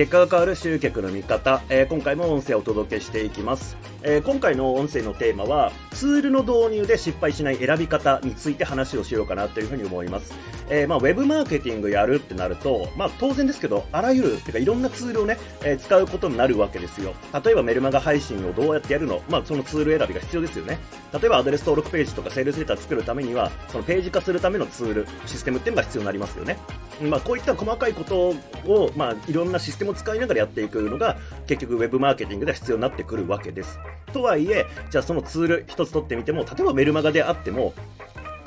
結果が変わる集客の見方、えー、今回も音声をお届けしていきます、えー、今回の音声のテーマはツールの導入で失敗しない選び方について話をしようかなというふうに思います、えー、まあ、ウェブマーケティングやるってなると、まあ、当然ですけどあらゆるてかいろんなツールをね、え使うことになるわけですよ。例えばメルマガ配信をどうやってやるの、まあ、そのツール選びが必要ですよね。例えばアドレス登録ページとかセールスレター作るためにはそのページ化するためのツールシステムっていうのが必要になりますよね。まあ、こういった細かいことを、まあ、いろんなシステムを使いながらやっていくのが結局ウェブマーケティングでは必要になってくるわけです。とはいえ、じゃあそのツール一つ取ってみても、例えばメルマガであっても、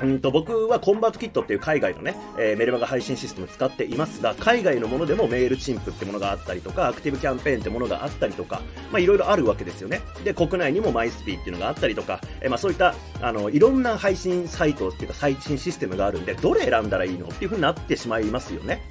うんと僕はコンバートキットっていう海外のね、えー、メルマガ配信システム使っていますが、海外のものでもメールチンプってものがあったりとか、アクティブキャンペーンってものがあったりとか、まあいろいろあるわけですよね。で、国内にもマイスピーっていうのがあったりとか、えー、まあそういった、あの、いろんな配信サイトっていうか最新システムがあるんで、どれ選んだらいいのっていうふうになってしまいますよね。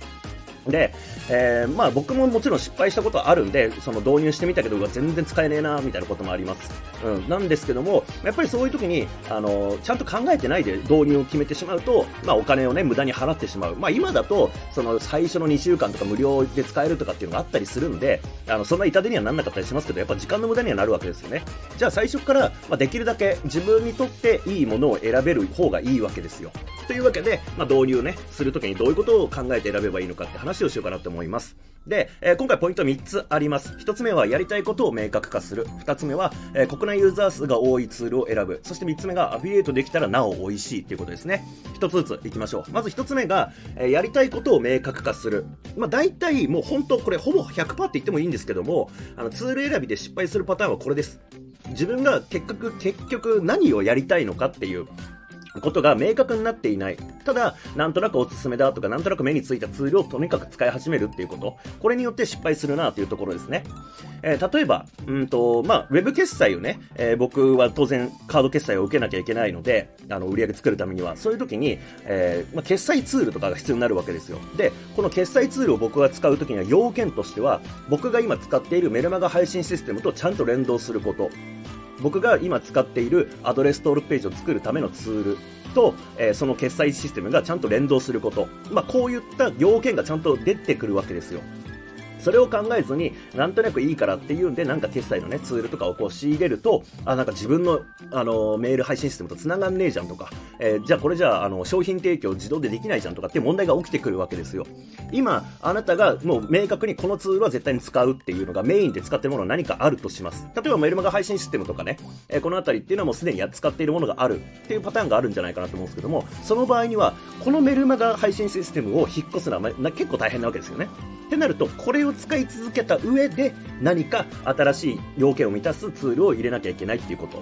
で、えー、まあ僕ももちろん失敗したことはあるんで、その導入してみたけど、全然使えねえな、みたいなこともあります。うん。なんですけども、やっぱりそういう時に、あの、ちゃんと考えてないで導入を決めてしまうと、まあお金をね、無駄に払ってしまう。まあ今だと、その最初の2週間とか無料で使えるとかっていうのがあったりするんで、あの、そんな痛手にはなんなかったりしますけど、やっぱ時間の無駄にはなるわけですよね。じゃあ最初から、まあできるだけ自分にとっていいものを選べる方がいいわけですよ。というわけで、まあ導入ね、するときにどういうことを考えて選べばいいのかって話話をしようかなと思います。で、えー、今回ポイント3つあります。1つ目はやりたいことを明確化する。2つ目は、えー、国内ユーザー数が多いツールを選ぶ。そして3つ目がアフィリエイトできたらなお美味しいっていうことですね。1つずついきましょう。まず1つ目が、えー、やりたいことを明確化する。まあ大体もう本当これほぼ100%って言ってもいいんですけども、あのツール選びで失敗するパターンはこれです。自分が結局、結局何をやりたいのかっていう、ことが明確になっていない。ただ、なんとなくおすすめだとか、なんとなく目についたツールをとにかく使い始めるっていうこと。これによって失敗するなというところですね。えー、例えば、うんと、まあ、ウェブ決済をね、えー、僕は当然カード決済を受けなきゃいけないので、あの、売り上げ作るためには、そういう時に、えー、まあ、決済ツールとかが必要になるわけですよ。で、この決済ツールを僕が使う時には要件としては、僕が今使っているメルマガ配信システムとちゃんと連動すること。僕が今使っているアドレス登録ページを作るためのツールと、えー、その決済システムがちゃんと連動すること。まあ、こういった要件がちゃんと出てくるわけですよ。それを考えずに、なんとなくいいからっていうんで、なんか決済のね、ツールとかをこう仕入れると、あ、なんか自分の、あの、メール配信システムと繋がんねえじゃんとか、えー、じゃあこれじゃあ、あの、商品提供自動でできないじゃんとかって問題が起きてくるわけですよ。今、あなたがもう明確にこのツールは絶対に使うっていうのがメインで使ってるものは何かあるとします。例えばメルマガ配信システムとかね、えー、このあたりっていうのはもうすでにや使っているものがあるっていうパターンがあるんじゃないかなと思うんですけども、その場合には、このメルマガ配信システムを引っ越すのは、ま、結構大変なわけですよね。ってなると、これを使い続けた上で、何か新しい要件を満たすツールを入れなきゃいけないっていうこと。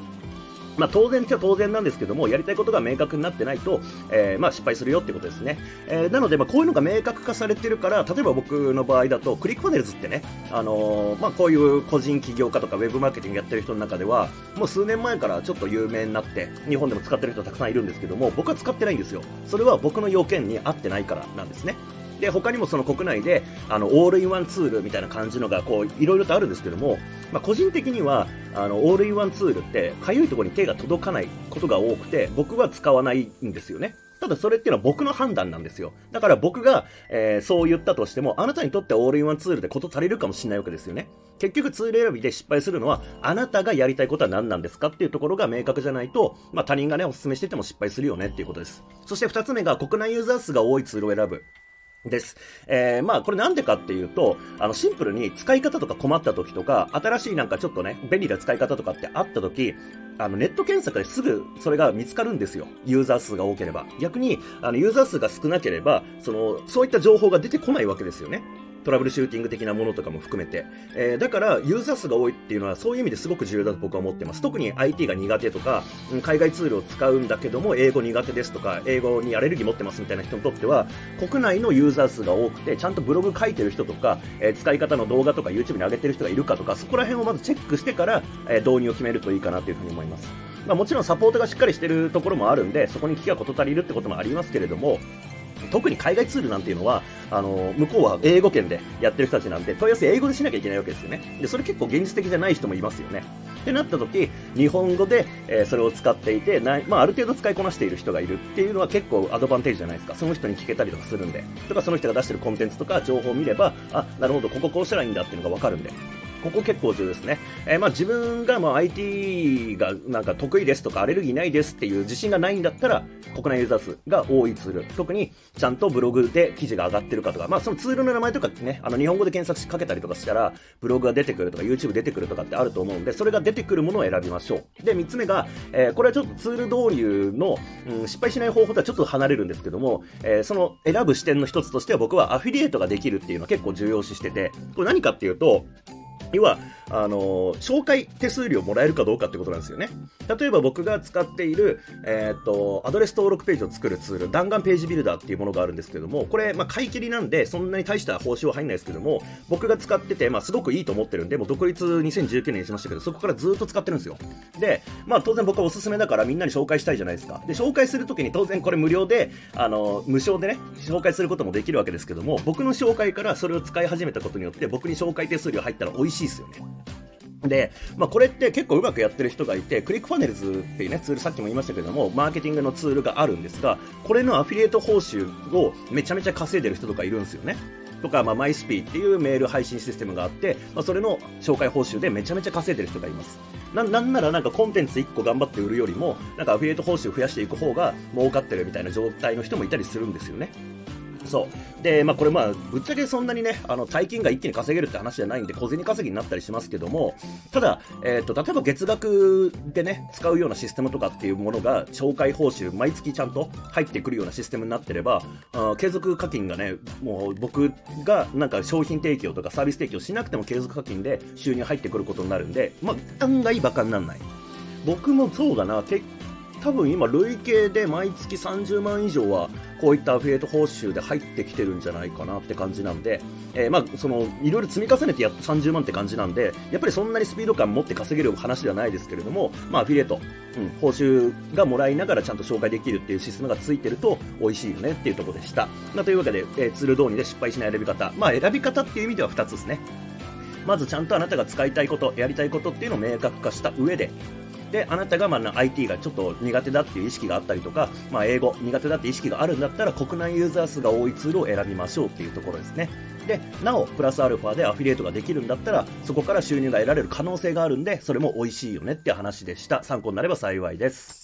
まあ、当然っちゃ当然なんですけども、やりたいことが明確になってないと、えー、まあ、失敗するよってことですね。えー、なので、まあ、こういうのが明確化されてるから、例えば僕の場合だと、クリックパネルズってね、あのー、まあ、こういう個人起業家とかウェブマーケティングやってる人の中では、もう数年前からちょっと有名になって、日本でも使ってる人たくさんいるんですけども、僕は使ってないんですよ。それは僕の要件に合ってないからなんですね。で、他にもその国内で、あの、オールインワンツールみたいな感じのが、こう、いろいろとあるんですけども、まあ、個人的には、あの、オールインワンツールって、かゆいところに手が届かないことが多くて、僕は使わないんですよね。ただそれっていうのは僕の判断なんですよ。だから僕が、えー、そう言ったとしても、あなたにとってオールインワンツールでこと足りるかもしれないわけですよね。結局ツール選びで失敗するのは、あなたがやりたいことは何なんですかっていうところが明確じゃないと、まあ他人がね、お勧めしてても失敗するよねっていうことです。そして二つ目が国内ユーザー数が多いツールを選ぶ。です。えー、まあ、これなんでかっていうと、あの、シンプルに使い方とか困った時とか、新しいなんかちょっとね、便利な使い方とかってあった時、あの、ネット検索ですぐそれが見つかるんですよ。ユーザー数が多ければ。逆に、あの、ユーザー数が少なければ、その、そういった情報が出てこないわけですよね。トラブルシューティング的なものとかも含めて。えー、だから、ユーザー数が多いっていうのは、そういう意味ですごく重要だと僕は思ってます。特に IT が苦手とか、海外ツールを使うんだけども、英語苦手ですとか、英語にアレルギー持ってますみたいな人にとっては、国内のユーザー数が多くて、ちゃんとブログ書いてる人とか、えー、使い方の動画とか YouTube に上げてる人がいるかとか、そこら辺をまずチェックしてから、えー、導入を決めるといいかなというふに思います。まあ、もちろんサポートがしっかりしてるところもあるんで、そこに聞きが事足りるってこともありますけれども、特に海外ツールなんていうのは、あの、向こうは英語圏でやってる人たちなんで、問い合わせ英語でしなきゃいけないわけですよね。で、それ結構現実的じゃない人もいますよね。ってなった時、日本語で、えー、それを使っていて、なまあ、ある程度使いこなしている人がいるっていうのは結構アドバンテージじゃないですか。その人に聞けたりとかするんで。とか、その人が出してるコンテンツとか情報を見れば、あ、なるほど、こここうしたらいいんだっていうのがわかるんで。ここ結構重要ですね。えー、まあ自分がまあ IT がなんか得意ですとかアレルギーないですっていう自信がないんだったら国内ユーザー数が多いツール。特にちゃんとブログで記事が上がってるかとか、まあそのツールの名前とかね、あの日本語で検索しかけたりとかしたらブログが出てくるとか YouTube 出てくるとかってあると思うんで、それが出てくるものを選びましょう。で、3つ目が、えー、これはちょっとツール導入の、うん、失敗しない方法とはちょっと離れるんですけども、えー、その選ぶ視点の一つとしては僕はアフィリエイトができるっていうのは結構重要視してて、これ何かっていうと、要は、あの、紹介手数料もらえるかどうかってことなんですよね。例えば僕が使っている、えっ、と、アドレス登録ページを作るツール、弾丸ページビルダーっていうものがあるんですけども、これ、まあ、買い切りなんで、そんなに大した報酬は入んないですけども、僕が使ってて、まあ、すごくいいと思ってるんで、もう独立2019年にしましたけど、そこからずっと使ってるんですよ。で、まあ、当然僕はおすすめだからみんなに紹介したいじゃないですか。で、紹介するときに当然これ無料で、あの、無償でね、紹介することもできるわけですけども、僕の紹介からそれを使い始めたことによって、僕に紹介手数料入ったら美味ししいですよね。で、まあ、これって結構うまくやってる人がいて、クリックファネルズっていうね、ツール、さっきも言いましたけども、マーケティングのツールがあるんですが、これのアフィリエイト報酬をめちゃめちゃ稼いでる人とかいるんですよね。とか、まあ、マイスピーっていうメール配信システムがあって、まあ、それの紹介報酬でめちゃめちゃ稼いでる人がいます。な、なんならなんかコンテンツ1個頑張って売るよりも、なんかアフィリエイト報酬増やしていく方が儲かってるみたいな状態の人もいたりするんですよね。そう。で、まあこれまあ、ぶっちゃけそんなにね、あの、大金が一気に稼げるって話じゃないんで、小銭稼ぎになったりしますけども、ただ、えっ、ー、と、例えば月額でね、使うようなシステムとかっていうものが、紹介報酬、毎月ちゃんと入ってくるようなシステムになってれば、あ継続課金がね、もう僕がなんか商品提供とかサービス提供しなくても継続課金で収入入ってくることになるんで、まあ、案外バカにならない。僕もそうだな、結多分今累計で毎月30万以上はこういったアフィリエイト報酬で入ってきてるんじゃないかなって感じなんで、えー、まあそのいろいろ積み重ねてやっと30万って感じなんでやっぱりそんなにスピード感持って稼げる話ではないですけれども、まあ、アフィリエイト、うん、報酬がもらいながらちゃんと紹介できるっていうシステムがついてると美味しいよねっていうところでした、まあ、というわけで、えー、ツール導入で失敗しない選び方、まあ、選び方っていう意味では2つですね。まずちゃんとあなたが使いたいこと、やりたいことっていうのを明確化した上で、で、あなたがまあ IT がちょっと苦手だっていう意識があったりとか、まあ、英語苦手だって意識があるんだったら国内ユーザー数が多いツールを選びましょうっていうところですね。で、なお、プラスアルファでアフィリエイトができるんだったら、そこから収入が得られる可能性があるんで、それも美味しいよねって話でした。参考になれば幸いです。